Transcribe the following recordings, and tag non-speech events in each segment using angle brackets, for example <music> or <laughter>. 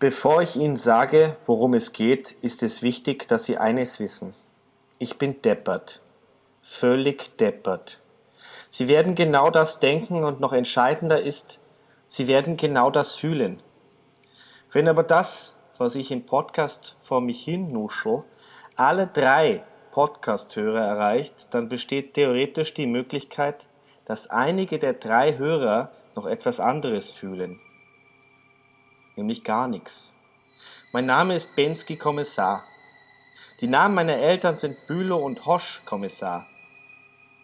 Bevor ich Ihnen sage, worum es geht, ist es wichtig, dass Sie eines wissen. Ich bin deppert. Völlig deppert. Sie werden genau das denken und noch entscheidender ist, Sie werden genau das fühlen. Wenn aber das, was ich im Podcast vor mich hin nuschel, alle drei Podcast-Hörer erreicht, dann besteht theoretisch die Möglichkeit, dass einige der drei Hörer noch etwas anderes fühlen nämlich gar nichts. Mein Name ist Bensky Kommissar. Die Namen meiner Eltern sind Bülow und Hosch Kommissar.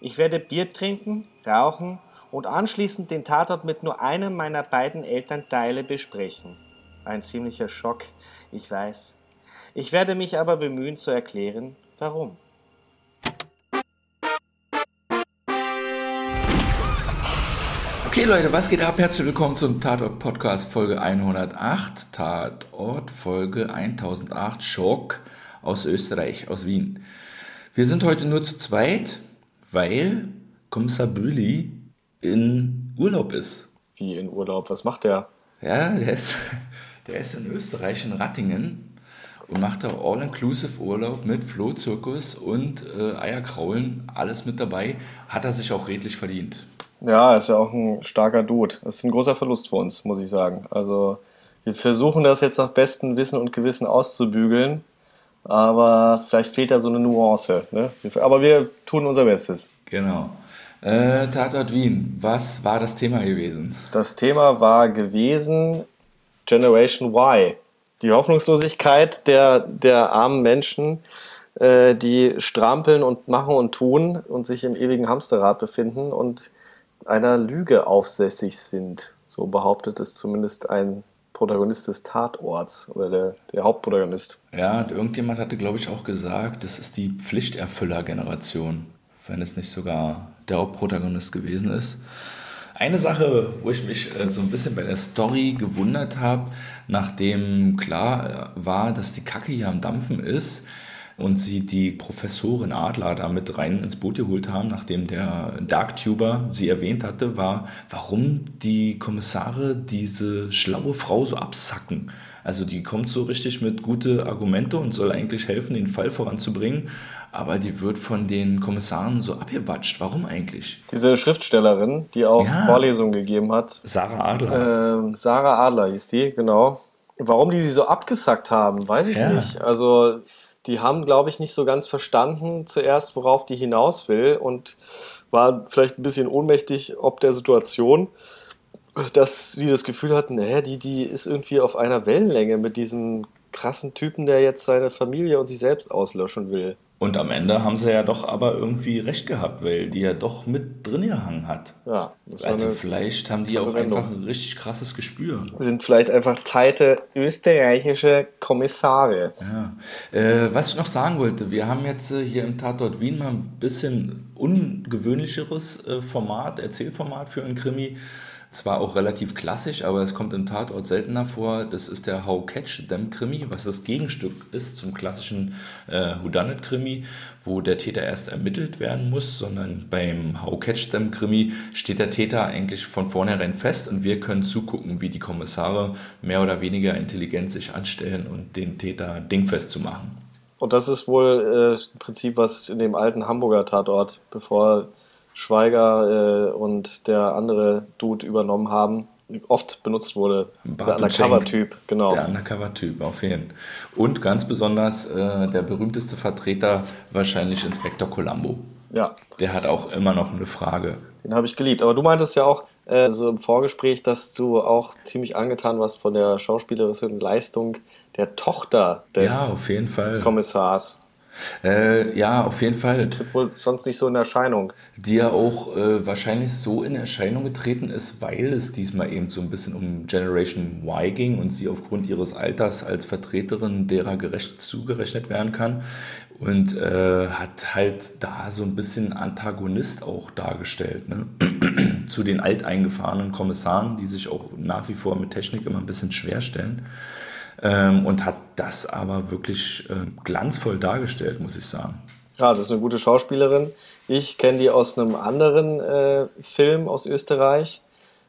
Ich werde Bier trinken, rauchen und anschließend den Tatort mit nur einem meiner beiden Elternteile besprechen. Ein ziemlicher Schock, ich weiß. Ich werde mich aber bemühen zu erklären, warum. Okay Leute, was geht ab? Herzlich willkommen zum Tatort Podcast Folge 108. Tatort Folge 1008 Schock aus Österreich, aus Wien. Wir sind heute nur zu zweit, weil Kommissar Büli in Urlaub ist. Wie in Urlaub? Was macht der? Ja, der ist, der ist in Österreich, in Rattingen und macht da All-Inclusive Urlaub mit Flohzirkus und äh, Eierkraulen, alles mit dabei. Hat er sich auch redlich verdient. Ja, ist ja auch ein starker Dude. Das ist ein großer Verlust für uns, muss ich sagen. Also wir versuchen das jetzt nach bestem Wissen und Gewissen auszubügeln, aber vielleicht fehlt da so eine Nuance. Ne? Aber wir tun unser Bestes. Genau. Äh, Tatort Wien, was war das Thema gewesen? Das Thema war gewesen Generation Y. Die Hoffnungslosigkeit der, der armen Menschen, äh, die strampeln und machen und tun und sich im ewigen Hamsterrad befinden und einer Lüge aufsässig sind. So behauptet es zumindest ein Protagonist des Tatorts oder der, der Hauptprotagonist. Ja, und irgendjemand hatte, glaube ich, auch gesagt, das ist die Pflichterfüller-Generation, wenn es nicht sogar der Hauptprotagonist gewesen ist. Eine Sache, wo ich mich äh, so ein bisschen bei der Story gewundert habe, nachdem klar äh, war, dass die Kacke hier am Dampfen ist, und sie die Professorin Adler da mit rein ins Boot geholt haben, nachdem der Darktuber sie erwähnt hatte, war, warum die Kommissare diese schlaue Frau so absacken. Also die kommt so richtig mit gute Argumente und soll eigentlich helfen, den Fall voranzubringen, aber die wird von den Kommissaren so abgewatscht. Warum eigentlich? Diese Schriftstellerin, die auch ja. Vorlesungen gegeben hat. Sarah Adler. Äh, Sarah Adler hieß die, genau. Warum die die so abgesackt haben, weiß ich ja. nicht. Also die haben, glaube ich, nicht so ganz verstanden zuerst, worauf die hinaus will und war vielleicht ein bisschen ohnmächtig ob der Situation, dass sie das Gefühl hatten, naja, die, die ist irgendwie auf einer Wellenlänge mit diesem krassen Typen, der jetzt seine Familie und sich selbst auslöschen will. Und am Ende haben sie ja doch aber irgendwie recht gehabt, weil die ja doch mit drin gehangen hat. Ja. also vielleicht haben die auch einfach ein richtig krasses Gespür. Sind vielleicht einfach teite österreichische Kommissare. Ja. Äh, was ich noch sagen wollte, wir haben jetzt äh, hier im Tatort Wien mal ein bisschen ungewöhnlicheres äh, Format, Erzählformat für einen Krimi zwar auch relativ klassisch, aber es kommt im Tatort seltener vor. Das ist der How Catch Them Krimi, was das Gegenstück ist zum klassischen äh, Whodunit Krimi, wo der Täter erst ermittelt werden muss, sondern beim How Catch Them Krimi steht der Täter eigentlich von vornherein fest und wir können zugucken, wie die Kommissare mehr oder weniger intelligent sich anstellen und den Täter dingfest zu machen. Und das ist wohl äh, im Prinzip was in dem alten Hamburger Tatort, bevor Schweiger äh, und der andere Dude übernommen haben, oft benutzt wurde. Der Undercover-Typ, genau. Der Undercover-Typ, auf jeden Fall. Und ganz besonders äh, der berühmteste Vertreter, wahrscheinlich Inspektor Columbo. Ja. Der hat auch immer noch eine Frage. Den habe ich geliebt. Aber du meintest ja auch äh, so im Vorgespräch, dass du auch ziemlich angetan warst von der schauspielerischen Leistung der Tochter des ja, auf jeden Fall. Kommissars. Äh, ja, auf jeden Fall. Die tritt wohl sonst nicht so in Erscheinung. Die ja auch äh, wahrscheinlich so in Erscheinung getreten ist, weil es diesmal eben so ein bisschen um Generation Y ging und sie aufgrund ihres Alters als Vertreterin derer gerecht zugerechnet werden kann. Und äh, hat halt da so ein bisschen Antagonist auch dargestellt. Ne? <clears throat> Zu den alteingefahrenen Kommissaren, die sich auch nach wie vor mit Technik immer ein bisschen schwer stellen ähm, und hat das aber wirklich äh, glanzvoll dargestellt, muss ich sagen. Ja, das ist eine gute Schauspielerin. Ich kenne die aus einem anderen äh, Film aus Österreich,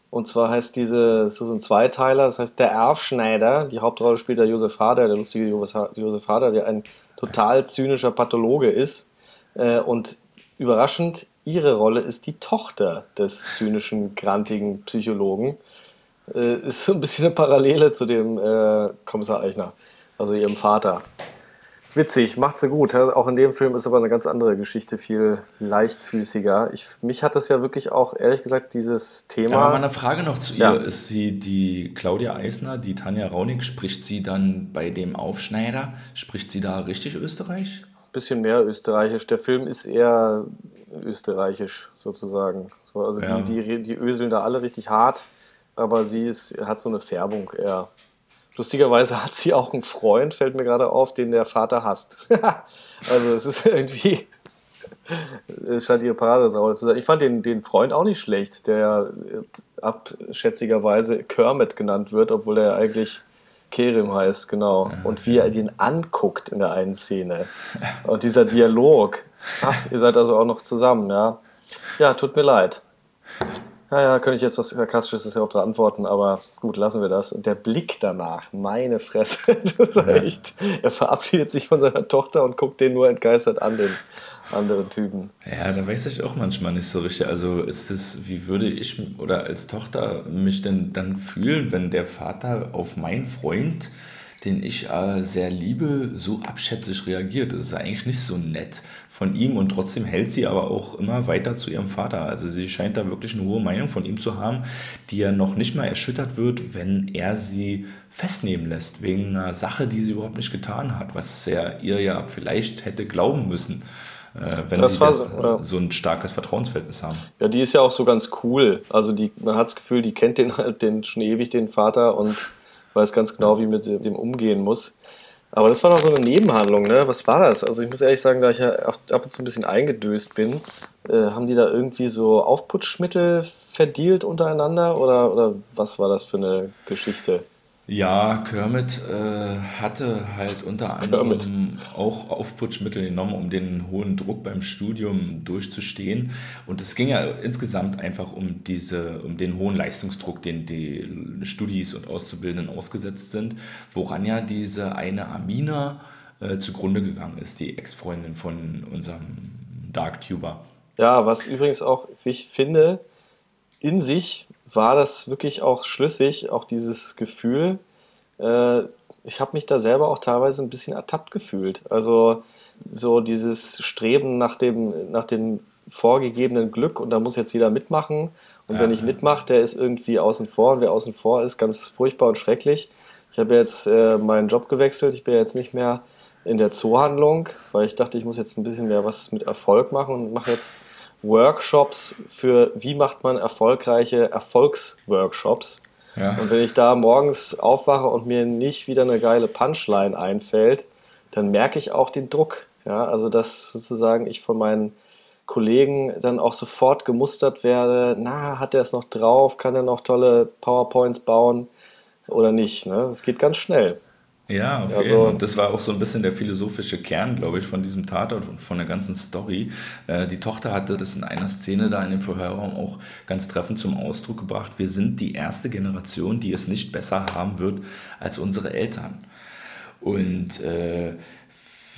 Und zwar heißt diese, das ist ein Zweiteiler, das heißt Der Erfschneider. Die Hauptrolle spielt der Josef Hader, der lustige Josef Hader, der ein total zynischer Pathologe ist. Äh, und überraschend, ihre Rolle ist die Tochter des zynischen, grantigen Psychologen. Äh, ist so ein bisschen eine Parallele zu dem äh, Kommissar Eichner, also ihrem Vater. Witzig, macht sie gut. Auch in dem Film ist aber eine ganz andere Geschichte, viel leichtfüßiger. Ich, mich hat das ja wirklich auch, ehrlich gesagt, dieses Thema. Aber mal eine Frage noch zu ihr. Ja. Ist sie die Claudia Eisner, die Tanja Raunig, spricht sie dann bei dem Aufschneider, spricht sie da richtig Österreich? Bisschen mehr österreichisch. Der Film ist eher österreichisch sozusagen. also ja. die, die, die öseln da alle richtig hart, aber sie ist, hat so eine Färbung eher. Lustigerweise hat sie auch einen Freund, fällt mir gerade auf, den der Vater hasst. <laughs> also es ist irgendwie, <laughs> es scheint ihre Paradesau zu sein. Ich fand den, den Freund auch nicht schlecht, der äh, abschätzigerweise Kermit genannt wird, obwohl er eigentlich Kerim heißt, genau. Und wie er den anguckt in der einen Szene. Und dieser Dialog. Ach, ihr seid also auch noch zusammen, ja. Ja, tut mir leid. Naja, könnte ich jetzt was Sarkastisches ja auch da antworten, aber gut, lassen wir das. Und der Blick danach, meine Fresse, <laughs> das ist echt. Er verabschiedet sich von seiner Tochter und guckt den nur entgeistert an, den anderen Typen. Ja, da weiß ich auch manchmal nicht so richtig. Also ist es, wie würde ich oder als Tochter mich denn dann fühlen, wenn der Vater auf meinen Freund den ich äh, sehr liebe, so abschätzig reagiert. Das ist eigentlich nicht so nett von ihm und trotzdem hält sie aber auch immer weiter zu ihrem Vater. Also sie scheint da wirklich eine hohe Meinung von ihm zu haben, die ja noch nicht mal erschüttert wird, wenn er sie festnehmen lässt, wegen einer Sache, die sie überhaupt nicht getan hat, was er ihr ja vielleicht hätte glauben müssen. Äh, wenn das sie war, ja. so ein starkes Vertrauensverhältnis haben. Ja, die ist ja auch so ganz cool. Also die, man hat das Gefühl, die kennt den halt den schon ewig, den Vater, und weiß ganz genau, wie mit dem umgehen muss. Aber das war noch so eine Nebenhandlung, ne? Was war das? Also ich muss ehrlich sagen, da ich ja ab und zu ein bisschen eingedöst bin, äh, haben die da irgendwie so Aufputschmittel verdealt untereinander oder, oder was war das für eine Geschichte? Ja, Kermit äh, hatte halt unter anderem Kermit. auch Aufputschmittel genommen, um den hohen Druck beim Studium durchzustehen. Und es ging ja insgesamt einfach um diese, um den hohen Leistungsdruck, den die Studis und Auszubildenden ausgesetzt sind, woran ja diese eine Amina äh, zugrunde gegangen ist, die Ex-Freundin von unserem Darktuber. Ja, was übrigens auch, ich finde, in sich war das wirklich auch schlüssig, auch dieses Gefühl. Äh, ich habe mich da selber auch teilweise ein bisschen ertappt gefühlt. Also so dieses Streben nach dem, nach dem vorgegebenen Glück und da muss jetzt jeder mitmachen. Und ja. wenn ich mitmache, der ist irgendwie außen vor und wer außen vor ist, ganz furchtbar und schrecklich. Ich habe jetzt äh, meinen Job gewechselt, ich bin jetzt nicht mehr in der Zoohandlung, weil ich dachte, ich muss jetzt ein bisschen mehr was mit Erfolg machen und mache jetzt Workshops für, wie macht man erfolgreiche Erfolgsworkshops. Ja. Und wenn ich da morgens aufwache und mir nicht wieder eine geile Punchline einfällt, dann merke ich auch den Druck. Ja, also dass sozusagen ich von meinen Kollegen dann auch sofort gemustert werde, na, hat er es noch drauf, kann er noch tolle PowerPoints bauen oder nicht. Ne? Das geht ganz schnell. Ja, auf jeden Fall. Und das war auch so ein bisschen der philosophische Kern, glaube ich, von diesem Tatort und von der ganzen Story. Äh, die Tochter hatte das in einer Szene da in dem Verhörraum auch ganz treffend zum Ausdruck gebracht. Wir sind die erste Generation, die es nicht besser haben wird als unsere Eltern. Und äh,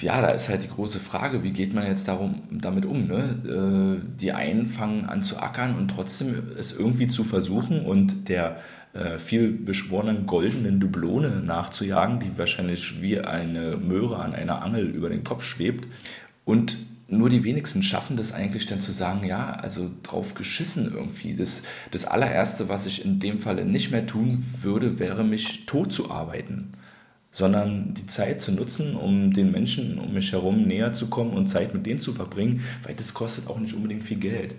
ja, da ist halt die große Frage, wie geht man jetzt darum, damit um? Ne? Äh, die einen fangen an zu ackern und trotzdem es irgendwie zu versuchen und der äh, viel beschworenen goldenen Dublone nachzujagen, die wahrscheinlich wie eine Möhre an einer Angel über den Kopf schwebt. Und nur die wenigsten schaffen das eigentlich dann zu sagen, ja, also drauf geschissen irgendwie. Das, das allererste, was ich in dem Falle nicht mehr tun würde, wäre mich tot zu arbeiten sondern die Zeit zu nutzen, um den Menschen um mich herum näher zu kommen und Zeit mit denen zu verbringen, weil das kostet auch nicht unbedingt viel Geld.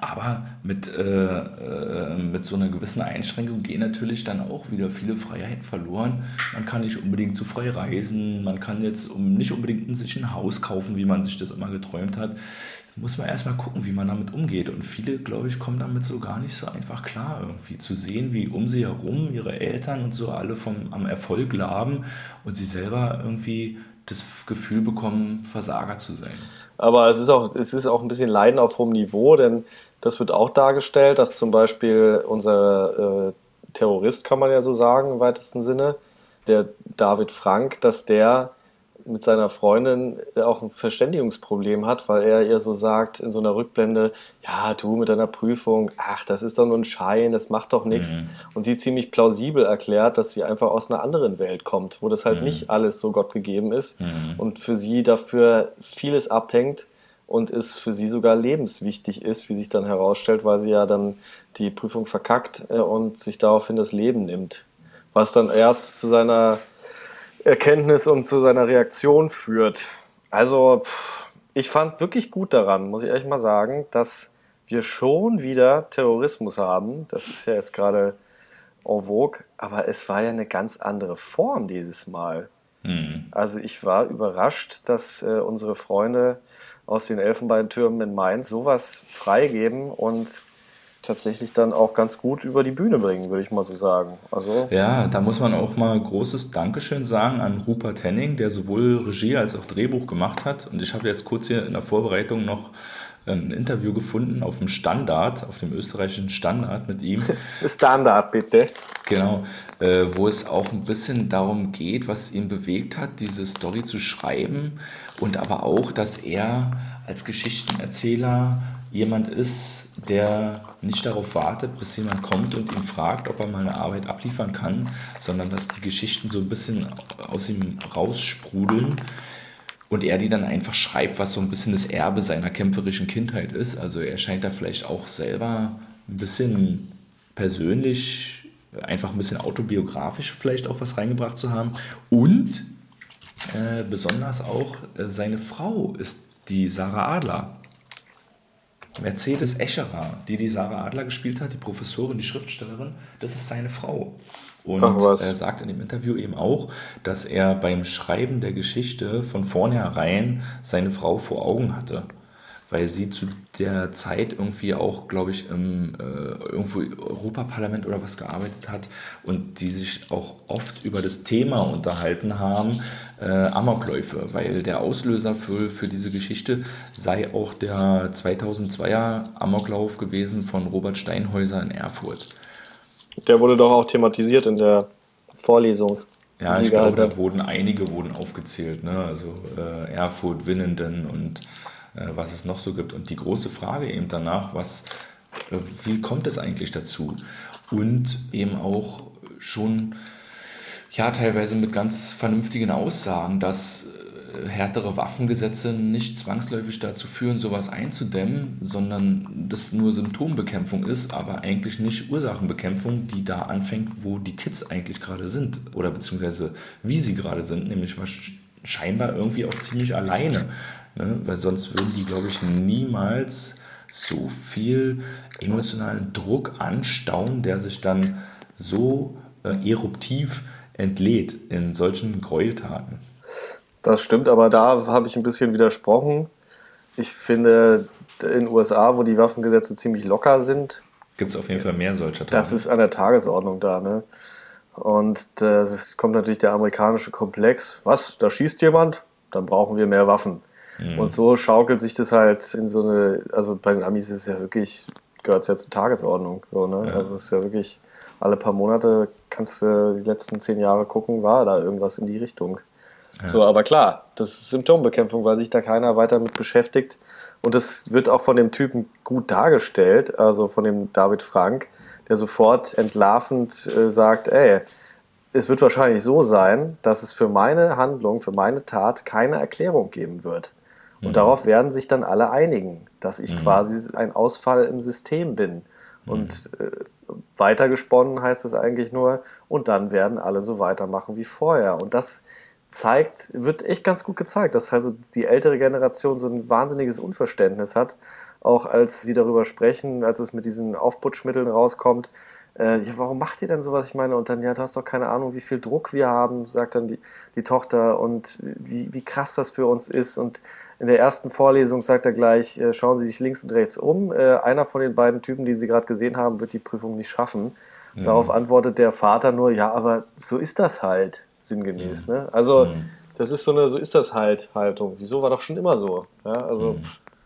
Aber mit, äh, äh, mit so einer gewissen Einschränkung gehen natürlich dann auch wieder viele Freiheiten verloren. Man kann nicht unbedingt zu frei reisen, man kann jetzt nicht unbedingt sich ein Haus kaufen, wie man sich das immer geträumt hat. Muss man erstmal gucken, wie man damit umgeht. Und viele, glaube ich, kommen damit so gar nicht so einfach klar, irgendwie zu sehen, wie um sie herum ihre Eltern und so alle vom, am Erfolg laben und sie selber irgendwie das Gefühl bekommen, Versager zu sein. Aber es ist auch, es ist auch ein bisschen Leiden auf hohem Niveau, denn Das wird auch dargestellt, dass zum Beispiel unser äh, Terrorist, kann man ja so sagen, im weitesten Sinne, der David Frank, dass der mit seiner Freundin auch ein Verständigungsproblem hat, weil er ihr so sagt in so einer Rückblende, ja, du mit deiner Prüfung, ach, das ist doch nur ein Schein, das macht doch nichts. Mhm. Und sie ziemlich plausibel erklärt, dass sie einfach aus einer anderen Welt kommt, wo das halt mhm. nicht alles so Gott gegeben ist mhm. und für sie dafür vieles abhängt und es für sie sogar lebenswichtig ist, wie sich dann herausstellt, weil sie ja dann die Prüfung verkackt äh, und sich daraufhin das Leben nimmt. Was dann erst zu seiner Erkenntnis und zu seiner Reaktion führt. Also, ich fand wirklich gut daran, muss ich ehrlich mal sagen, dass wir schon wieder Terrorismus haben. Das ist ja jetzt gerade en vogue, aber es war ja eine ganz andere Form dieses Mal. Mhm. Also ich war überrascht, dass äh, unsere Freunde aus den Elfenbeintürmen in Mainz sowas freigeben und tatsächlich dann auch ganz gut über die Bühne bringen, würde ich mal so sagen. Also ja, da muss man auch mal großes Dankeschön sagen an Rupert Henning, der sowohl Regie als auch Drehbuch gemacht hat. Und ich habe jetzt kurz hier in der Vorbereitung noch ein Interview gefunden auf dem Standard, auf dem österreichischen Standard mit ihm. <laughs> Standard, bitte. Genau, äh, wo es auch ein bisschen darum geht, was ihn bewegt hat, diese Story zu schreiben und aber auch, dass er als Geschichtenerzähler jemand ist, der nicht darauf wartet, bis jemand kommt und ihn fragt, ob er mal eine Arbeit abliefern kann, sondern dass die Geschichten so ein bisschen aus ihm raussprudeln und er die dann einfach schreibt, was so ein bisschen das Erbe seiner kämpferischen Kindheit ist. Also er scheint da vielleicht auch selber ein bisschen persönlich, einfach ein bisschen autobiografisch vielleicht auch was reingebracht zu haben. Und äh, besonders auch äh, seine Frau ist die Sarah Adler. Mercedes Escherer, die die Sarah Adler gespielt hat, die Professorin, die Schriftstellerin, das ist seine Frau. Und er sagt in dem Interview eben auch, dass er beim Schreiben der Geschichte von vornherein seine Frau vor Augen hatte weil sie zu der Zeit irgendwie auch, glaube ich, im äh, irgendwo Europaparlament oder was gearbeitet hat und die sich auch oft über das Thema unterhalten haben, äh, Amokläufe, weil der Auslöser für, für diese Geschichte sei auch der 2002er Amoklauf gewesen von Robert Steinhäuser in Erfurt. Der wurde doch auch thematisiert in der Vorlesung. Ja, ich glaube, da wurden einige wurden aufgezählt, ne? also äh, Erfurt, Winnenden und was es noch so gibt. Und die große Frage eben danach, was, äh, wie kommt es eigentlich dazu? Und eben auch schon, ja, teilweise mit ganz vernünftigen Aussagen, dass äh, härtere Waffengesetze nicht zwangsläufig dazu führen, sowas einzudämmen, sondern das nur Symptombekämpfung ist, aber eigentlich nicht Ursachenbekämpfung, die da anfängt, wo die Kids eigentlich gerade sind oder beziehungsweise wie sie gerade sind, nämlich scheinbar irgendwie auch ziemlich alleine. Ne? Weil sonst würden die, glaube ich, niemals so viel emotionalen Druck anstauen, der sich dann so äh, eruptiv entlädt in solchen Gräueltaten. Das stimmt, aber da habe ich ein bisschen widersprochen. Ich finde, in den USA, wo die Waffengesetze ziemlich locker sind, gibt es auf jeden Fall mehr solcher Taten. Das ist an der Tagesordnung da. Ne? Und da kommt natürlich der amerikanische Komplex. Was? Da schießt jemand? Dann brauchen wir mehr Waffen. Mhm. Und so schaukelt sich das halt in so eine, also bei den Amis ist es ja wirklich, gehört es ja zur Tagesordnung. So, ne? Ja. Also es ist ja wirklich, alle paar Monate kannst du die letzten zehn Jahre gucken, war da irgendwas in die Richtung. Ja. So, aber klar, das ist Symptombekämpfung, weil sich da keiner weiter mit beschäftigt. Und das wird auch von dem Typen gut dargestellt, also von dem David Frank, der sofort entlarvend äh, sagt, ey, es wird wahrscheinlich so sein, dass es für meine Handlung, für meine Tat keine Erklärung geben wird. Und mhm. darauf werden sich dann alle einigen, dass ich mhm. quasi ein Ausfall im System bin. Und mhm. äh, weitergesponnen heißt es eigentlich nur, und dann werden alle so weitermachen wie vorher. Und das zeigt, wird echt ganz gut gezeigt, dass also die ältere Generation so ein wahnsinniges Unverständnis hat, auch als sie darüber sprechen, als es mit diesen Aufputschmitteln rauskommt. Äh, ja, warum macht ihr denn sowas? Ich meine, und dann, ja, du hast doch keine Ahnung, wie viel Druck wir haben, sagt dann die, die Tochter, und wie, wie krass das für uns ist. Und in der ersten Vorlesung sagt er gleich, äh, schauen Sie sich links und rechts um. Äh, einer von den beiden Typen, die Sie gerade gesehen haben, wird die Prüfung nicht schaffen. Mhm. Darauf antwortet der Vater nur, ja, aber so ist das halt, sinngemäß. Mhm. Ne? Also mhm. das ist so eine, so ist das halt Haltung. Wieso war doch schon immer so. Ja, also,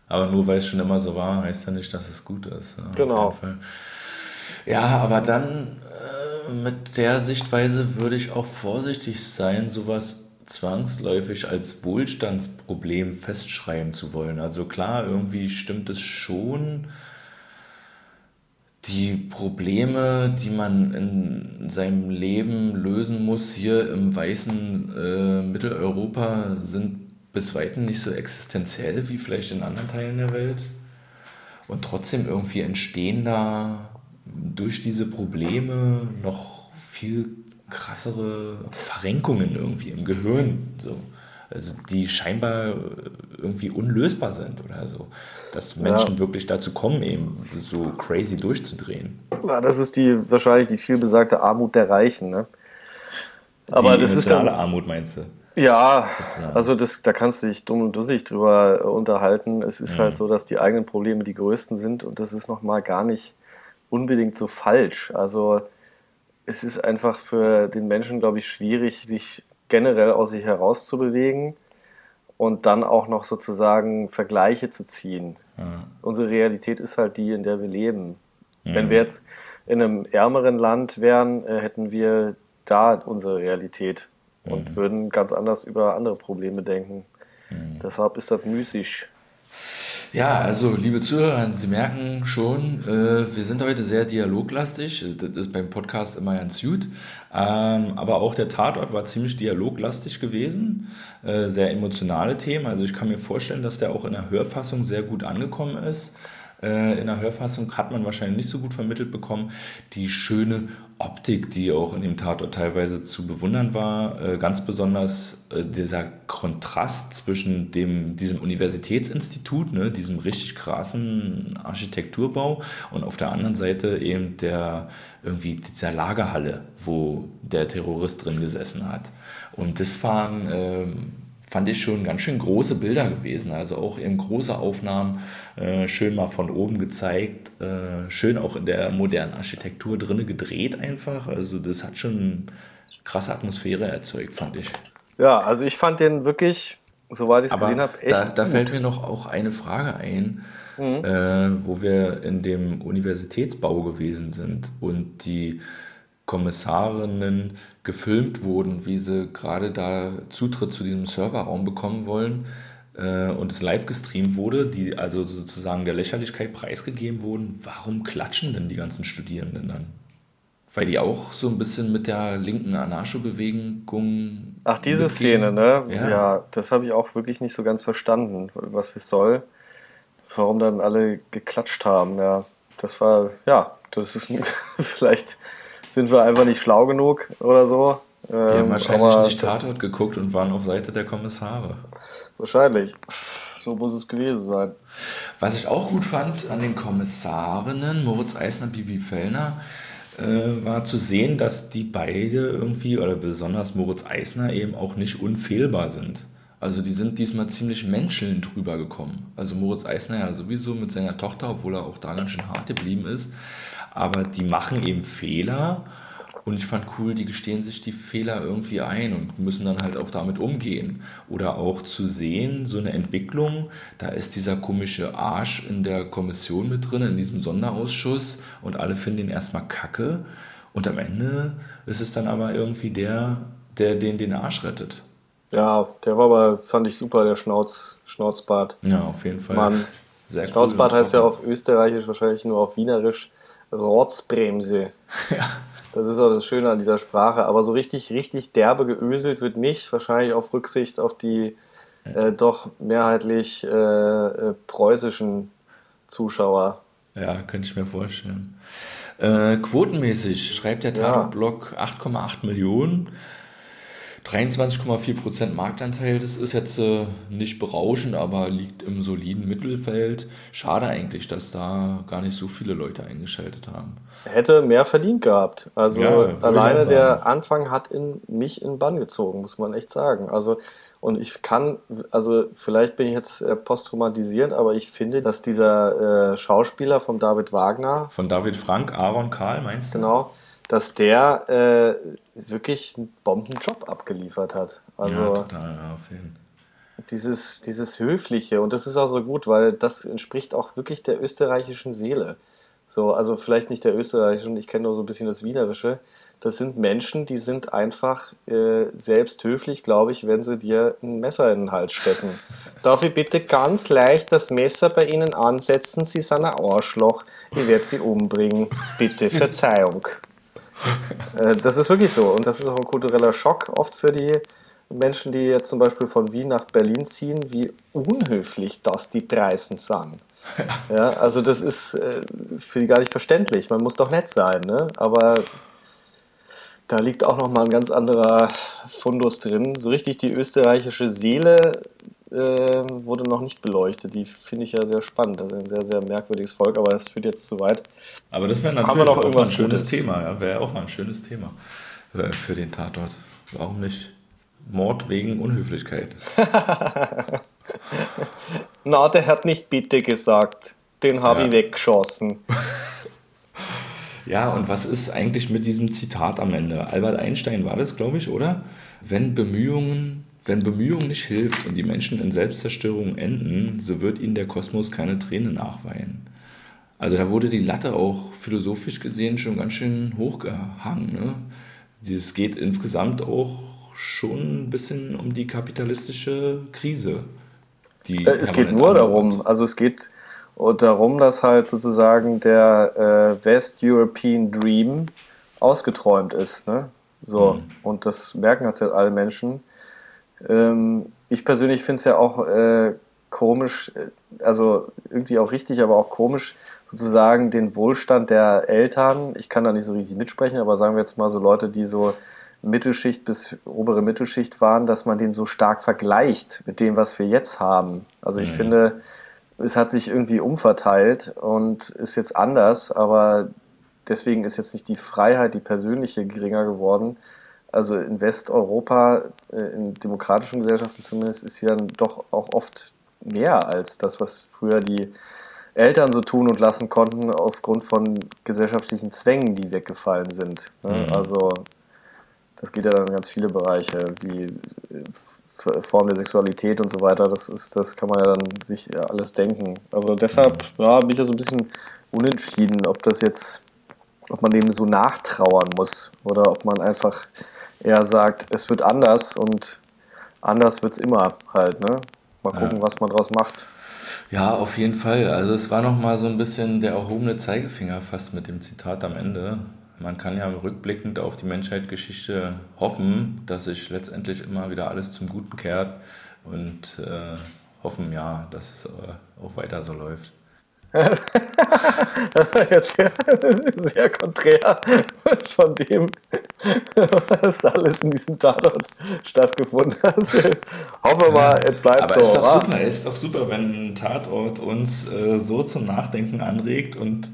Aber nur weil es schon immer so war, heißt ja nicht, dass es gut ist. Ja, genau. Ja, aber dann äh, mit der Sichtweise würde ich auch vorsichtig sein, sowas zwangsläufig als Wohlstandsproblem festschreiben zu wollen. Also klar, irgendwie stimmt es schon. Die Probleme, die man in seinem Leben lösen muss, hier im weißen äh, Mitteleuropa, sind bis weitem nicht so existenziell wie vielleicht in anderen Teilen der Welt. Und trotzdem irgendwie entstehen da durch diese Probleme noch viel krassere Verrenkungen irgendwie im Gehirn. So. Also die scheinbar irgendwie unlösbar sind oder so. Dass Menschen ja. wirklich dazu kommen, eben so crazy durchzudrehen. Ja, das ist die wahrscheinlich die vielbesagte Armut der Reichen, ne? Aber die das ist dann, Armut meinst du? Ja, sozusagen. also das, da kannst du dich dumm und dussig drüber unterhalten. Es ist halt mhm. halt so, dass die eigenen Probleme die größten sind und das ist nochmal gar nicht unbedingt so falsch. Also es ist einfach für den Menschen, glaube ich, schwierig, sich generell aus sich herauszubewegen und dann auch noch sozusagen Vergleiche zu ziehen. Ja. Unsere Realität ist halt die, in der wir leben. Ja. Wenn wir jetzt in einem ärmeren Land wären, äh, hätten wir da unsere Realität und mhm. würden ganz anders über andere Probleme denken. Mhm. Deshalb ist das müßig. Ja, also liebe Zuhörer, Sie merken schon, äh, wir sind heute sehr dialoglastig. Das ist beim Podcast immer ganz gut. Ähm, aber auch der Tatort war ziemlich dialoglastig gewesen. Äh, sehr emotionale Themen. Also ich kann mir vorstellen, dass der auch in der Hörfassung sehr gut angekommen ist. Äh, in der Hörfassung hat man wahrscheinlich nicht so gut vermittelt bekommen. Die schöne Optik, die auch in dem Tatort teilweise zu bewundern war, äh, ganz besonders äh, dieser Kontrast zwischen dem, diesem Universitätsinstitut, ne, diesem richtig krassen Architekturbau und auf der anderen Seite eben der irgendwie dieser Lagerhalle, wo der Terrorist drin gesessen hat. Und das waren ähm, fand ich schon ganz schön große Bilder gewesen. Also auch eben große Aufnahmen, äh, schön mal von oben gezeigt, äh, schön auch in der modernen Architektur drinne gedreht einfach. Also das hat schon krasse Atmosphäre erzeugt, fand ich. Ja, also ich fand den wirklich, soweit ich es gesehen habe, echt. Da, da fällt mir noch auch eine Frage ein. Mhm. Äh, wo wir in dem Universitätsbau gewesen sind und die Kommissarinnen gefilmt wurden, wie sie gerade da Zutritt zu diesem Serverraum bekommen wollen äh, und es live gestreamt wurde, die also sozusagen der Lächerlichkeit preisgegeben wurden, warum klatschen denn die ganzen Studierenden dann? Weil die auch so ein bisschen mit der linken Anarcho-Bewegung. Ach, diese mitgehen. Szene, ne? Ja, ja das habe ich auch wirklich nicht so ganz verstanden, was es soll. Warum dann alle geklatscht haben, ja. Das war, ja, das ist <laughs> vielleicht sind wir einfach nicht schlau genug oder so. Die haben ähm, wahrscheinlich nicht Tatort geguckt und waren auf Seite der Kommissare. Wahrscheinlich. So muss es gewesen sein. Was ich auch gut fand an den Kommissarinnen, Moritz Eisner, Bibi Fellner, äh, war zu sehen, dass die beide irgendwie, oder besonders Moritz Eisner, eben auch nicht unfehlbar sind. Also die sind diesmal ziemlich menschelnd drüber gekommen. Also Moritz Eisner ja sowieso mit seiner Tochter, obwohl er auch da ganz schön hart geblieben ist aber die machen eben Fehler und ich fand cool, die gestehen sich die Fehler irgendwie ein und müssen dann halt auch damit umgehen. Oder auch zu sehen, so eine Entwicklung, da ist dieser komische Arsch in der Kommission mit drin, in diesem Sonderausschuss und alle finden ihn erstmal kacke und am Ende ist es dann aber irgendwie der, der den den Arsch rettet. Ja, der war aber, fand ich super, der Schnauz, Schnauzbart. Ja, auf jeden Fall. Mann. Sehr Schnauzbart cool heißt ja auf Österreichisch, wahrscheinlich nur auf Wienerisch Rotzbremse. <laughs> Ja. Das ist auch das Schöne an dieser Sprache. Aber so richtig, richtig derbe geöselt wird nicht. Wahrscheinlich auf Rücksicht auf die äh, doch mehrheitlich äh, äh, preußischen Zuschauer. Ja, könnte ich mir vorstellen. Äh, quotenmäßig schreibt der Tatortblog ja. 8,8 Millionen. 23,4% Marktanteil, das ist jetzt äh, nicht berauschend, aber liegt im soliden Mittelfeld. Schade eigentlich, dass da gar nicht so viele Leute eingeschaltet haben. Hätte mehr verdient gehabt. Also ja, alleine der Anfang hat in, mich in Bann gezogen, muss man echt sagen. Also und ich kann, also vielleicht bin ich jetzt äh, posttraumatisiert, aber ich finde, dass dieser äh, Schauspieler von David Wagner. Von David Frank, Aaron Karl, meinst du? Genau dass der äh, wirklich einen Bombenjob abgeliefert hat. Also, ja, total, ja, auf jeden dieses, dieses Höfliche. Und das ist auch so gut, weil das entspricht auch wirklich der österreichischen Seele. So, also vielleicht nicht der österreichischen, ich kenne nur so ein bisschen das Wienerische. Das sind Menschen, die sind einfach äh, selbst höflich, glaube ich, wenn sie dir ein Messer in den Hals stecken. <laughs> Darf ich bitte ganz leicht das Messer bei Ihnen ansetzen? Sie sind ein Arschloch. Ich werde Sie umbringen. Bitte <laughs> Verzeihung. <laughs> Äh, das ist wirklich so. Und das ist auch ein kultureller Schock oft für die Menschen, die jetzt zum Beispiel von Wien nach Berlin ziehen, wie unhöflich das die Preisen sind. <laughs> Ja, also das ist äh, für die gar nicht verständlich. Man muss doch nett sein, ne? Aber da liegt auch nochmal ein ganz anderer Fundus drin. So richtig die österreichische Seele äh, wurde noch nicht beleuchtet. Die finde ich ja sehr spannend. Das ist ein sehr, sehr merkwürdiges Volk, aber das führt jetzt zu weit. Aber das wäre natürlich auch mal ein schönes Gutes. Thema. Ja? Wäre auch mal ein schönes Thema äh, für den Tatort. Warum nicht? Mord wegen Unhöflichkeit. <laughs> Na, der hat nicht bitte gesagt. Den habe ja. ich weggeschossen. <laughs> Ja, und was ist eigentlich mit diesem Zitat am Ende? Albert Einstein war das, glaube ich, oder? Wenn Bemühungen, wenn Bemühung nicht hilft und die Menschen in Selbstzerstörung enden, so wird ihnen der Kosmos keine Tränen nachweinen. Also da wurde die Latte auch philosophisch gesehen schon ganz schön hochgehangen. Ne? Es geht insgesamt auch schon ein bisschen um die kapitalistische Krise. Die äh, es geht nur darum, also es geht und darum, dass halt sozusagen der äh, West European Dream ausgeträumt ist. Ne? So, mhm. und das merken halt alle Menschen. Ähm, ich persönlich finde es ja auch äh, komisch, äh, also irgendwie auch richtig, aber auch komisch, sozusagen den Wohlstand der Eltern, ich kann da nicht so richtig mitsprechen, aber sagen wir jetzt mal so Leute, die so Mittelschicht bis obere Mittelschicht waren, dass man den so stark vergleicht mit dem, was wir jetzt haben. Also ich mhm. finde, es hat sich irgendwie umverteilt und ist jetzt anders, aber deswegen ist jetzt nicht die Freiheit, die persönliche, geringer geworden. Also in Westeuropa, äh, in demokratischen Gesellschaften zumindest, ist hier dann doch auch oft mehr als das, was früher die Eltern so tun und lassen konnten, aufgrund von gesellschaftlichen Zwängen, die weggefallen sind. Ne? Mhm. Also das geht ja dann in ganz viele Bereiche, wie Form der Sexualität und so weiter, das ist, das kann man ja dann sich ja alles denken. Also deshalb ja, bin ich ja so ein bisschen unentschieden, ob das jetzt, ob man dem so nachtrauern muss oder ob man einfach eher sagt, es wird anders und anders wird es immer halt, ne? Mal gucken, ja. was man draus macht. Ja, auf jeden Fall. Also es war nochmal so ein bisschen der erhobene Zeigefinger fast mit dem Zitat am Ende man kann ja rückblickend auf die Menschheitsgeschichte hoffen, dass sich letztendlich immer wieder alles zum Guten kehrt und äh, hoffen ja, dass es äh, auch weiter so läuft. <laughs> Jetzt sehr, sehr konträr von dem, was alles in diesem Tatort stattgefunden hat. Hoffen wir mal, es bleibt Aber so. Aber ist doch super, ist doch super, wenn ein Tatort uns äh, so zum Nachdenken anregt und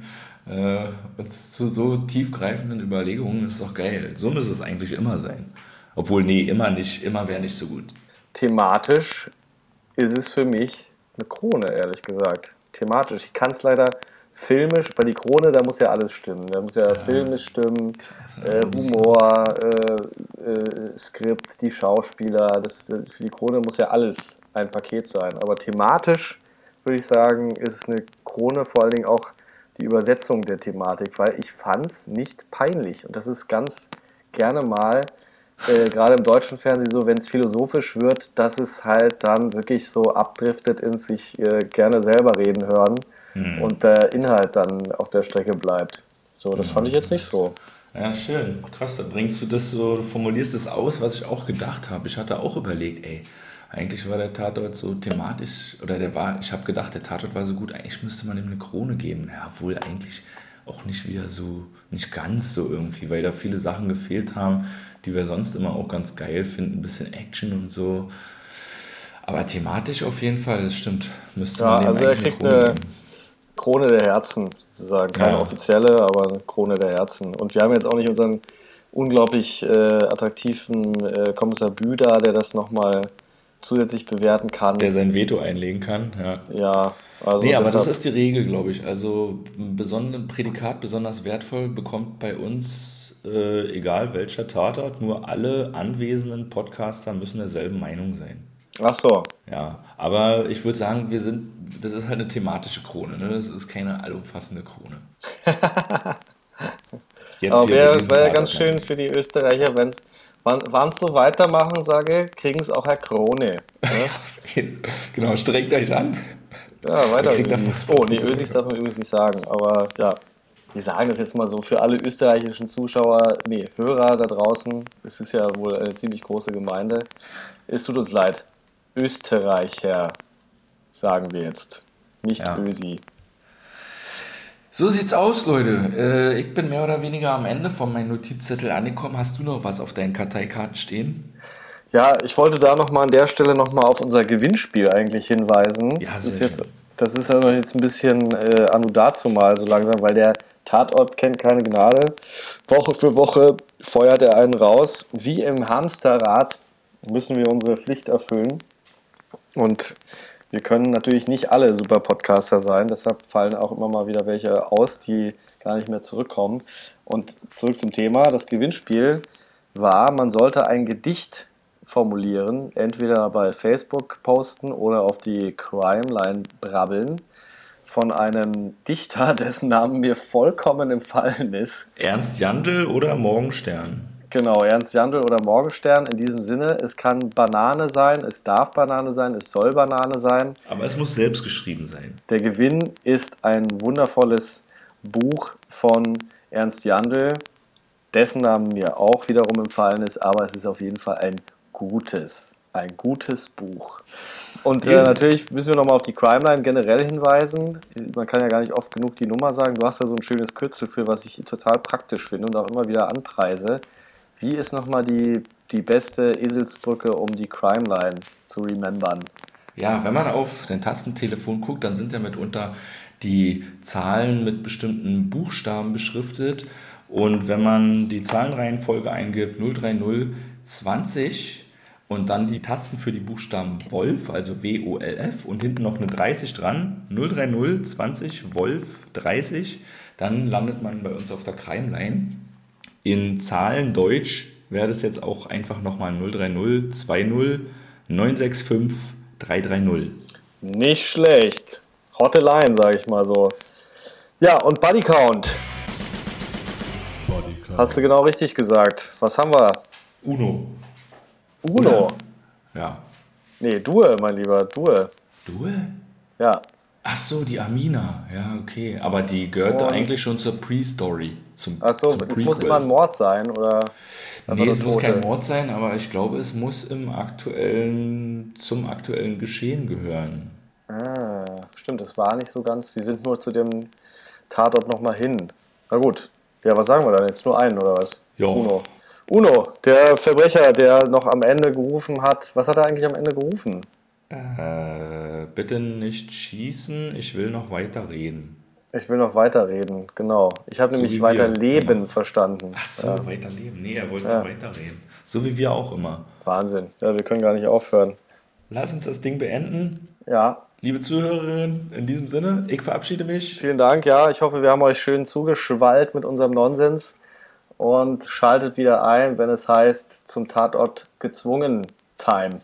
äh, zu so tiefgreifenden Überlegungen ist doch geil. So muss es eigentlich immer sein. Obwohl, nee, immer nicht, immer wäre nicht so gut. Thematisch ist es für mich eine Krone, ehrlich gesagt. Thematisch. Ich kann es leider filmisch, bei die Krone, da muss ja alles stimmen. Da muss ja, ja. filmisch stimmen, äh, Humor, äh, äh, Skript, die Schauspieler. Das, für die Krone muss ja alles ein Paket sein. Aber thematisch würde ich sagen, ist eine Krone vor allen Dingen auch die Übersetzung der Thematik, weil ich fand es nicht peinlich. Und das ist ganz gerne mal, äh, gerade im deutschen Fernsehen so, wenn es philosophisch wird, dass es halt dann wirklich so abdriftet ins sich äh, gerne selber reden hören mhm. und der Inhalt dann auf der Strecke bleibt. So, das mhm. fand ich jetzt nicht so. Ja, schön. Krass, da bringst du das so, du formulierst es aus, was ich auch gedacht habe. Ich hatte auch überlegt, ey, eigentlich war der Tatort so thematisch, oder der war, ich habe gedacht, der Tatort war so gut, eigentlich müsste man ihm eine Krone geben. Ja, obwohl eigentlich auch nicht wieder so, nicht ganz so irgendwie, weil da viele Sachen gefehlt haben, die wir sonst immer auch ganz geil finden. Ein bisschen Action und so. Aber thematisch auf jeden Fall, das stimmt. Müsste ja, man also er kriegt eine Krone, Krone der Herzen, sozusagen. Keine ja. offizielle, aber eine Krone der Herzen. Und wir haben jetzt auch nicht unseren unglaublich äh, attraktiven äh, Kommissar Büder, der das nochmal zusätzlich bewerten kann. Der sein Veto einlegen kann, ja. Ja, also. Nee, aber das ist die Regel, glaube ich. Also ein Prädikat besonders wertvoll bekommt bei uns, äh, egal welcher Tatort, nur alle anwesenden Podcaster müssen derselben Meinung sein. Ach so. Ja, aber ich würde sagen, wir sind, das ist halt eine thematische Krone, ne? Das ist keine allumfassende Krone. <laughs> Jetzt aber wär, es wäre ja ganz schön für die Österreicher, wenn es Wann sie so weitermachen, sage, kriegen es auch Herr Krone. Ne? <laughs> genau, strengt euch an. Ja, weiter. Oh, nee, Ösis darf man übrigens nicht sagen, aber ja, wir sagen das jetzt mal so für alle österreichischen Zuschauer, nee, Hörer da draußen, es ist ja wohl eine ziemlich große Gemeinde. Es tut uns leid. Österreicher, sagen wir jetzt. Nicht ja. Ösi. So sieht's aus, Leute. Äh, ich bin mehr oder weniger am Ende von meinem Notizzettel angekommen. Hast du noch was auf deinen Karteikarten stehen? Ja, ich wollte da nochmal an der Stelle nochmal auf unser Gewinnspiel eigentlich hinweisen. Ja, das ist jetzt, Das ist ja noch jetzt ein bisschen äh, anu dazu mal so langsam, weil der Tatort kennt keine Gnade. Woche für Woche feuert er einen raus. Wie im Hamsterrad müssen wir unsere Pflicht erfüllen. Und wir können natürlich nicht alle super Podcaster sein, deshalb fallen auch immer mal wieder welche aus, die gar nicht mehr zurückkommen. Und zurück zum Thema. Das Gewinnspiel war, man sollte ein Gedicht formulieren, entweder bei Facebook posten oder auf die Crime-Line brabbeln von einem Dichter, <laughs> dessen Namen mir vollkommen empfallen ist. Ernst Jandl oder Morgenstern? Genau, Ernst Jandl oder Morgenstern in diesem Sinne. Es kann Banane sein, es darf Banane sein, es soll Banane sein. Aber es muss selbst geschrieben sein. Der Gewinn ist ein wundervolles Buch von Ernst Jandl, dessen Namen mir auch wiederum empfallen ist, aber es ist auf jeden Fall ein gutes, ein gutes Buch. Und äh, natürlich müssen wir nochmal auf die Crimeline generell hinweisen. Man kann ja gar nicht oft genug die Nummer sagen. Du hast ja so ein schönes Kürzel für, was ich total praktisch finde und auch immer wieder anpreise. Wie ist nochmal die, die beste Eselsbrücke, um die Crime Line zu remembern? Ja, wenn man auf sein Tastentelefon guckt, dann sind ja mitunter die Zahlen mit bestimmten Buchstaben beschriftet. Und wenn man die Zahlenreihenfolge eingibt 030 20 und dann die Tasten für die Buchstaben Wolf, also W-O-L-F und hinten noch eine 30 dran, 030 20 Wolf 30, dann landet man bei uns auf der Crime Line. In Zahlen Deutsch wäre das jetzt auch einfach nochmal 030 20 965 330. Nicht schlecht. Hotline, sage ich mal so. Ja, und Body Count. Body Count. Hast du genau richtig gesagt. Was haben wir? Uno. Uno? Ja. Nee, Due, mein Lieber, Due. Due? Ja. Ach so, die Amina. Ja, okay. Aber die gehörte oh. eigentlich schon zur Pre-Story. Ach so, es muss immer ein Mord sein, oder? Nee, es muss kein Mord sein, aber ich glaube, es muss im aktuellen, zum aktuellen Geschehen gehören. Ah, stimmt, das war nicht so ganz. Sie sind nur zu dem Tatort nochmal hin. Na gut. Ja, was sagen wir dann jetzt? Nur einen, oder was? Ja. Uno. Uno, der Verbrecher, der noch am Ende gerufen hat. Was hat er eigentlich am Ende gerufen? Äh, bitte nicht schießen, ich will noch weiter reden. Ich will noch weiterreden, genau. Ich habe so nämlich weiterleben verstanden. Ach so, ja. weiterleben. Nee, er wollte ja. noch weiterreden. So wie wir auch immer. Wahnsinn. Ja, wir können gar nicht aufhören. Lass uns das Ding beenden. Ja. Liebe Zuhörerinnen, in diesem Sinne, ich verabschiede mich. Vielen Dank, ja. Ich hoffe, wir haben euch schön zugeschwallt mit unserem Nonsens und schaltet wieder ein, wenn es heißt zum Tatort gezwungen Time.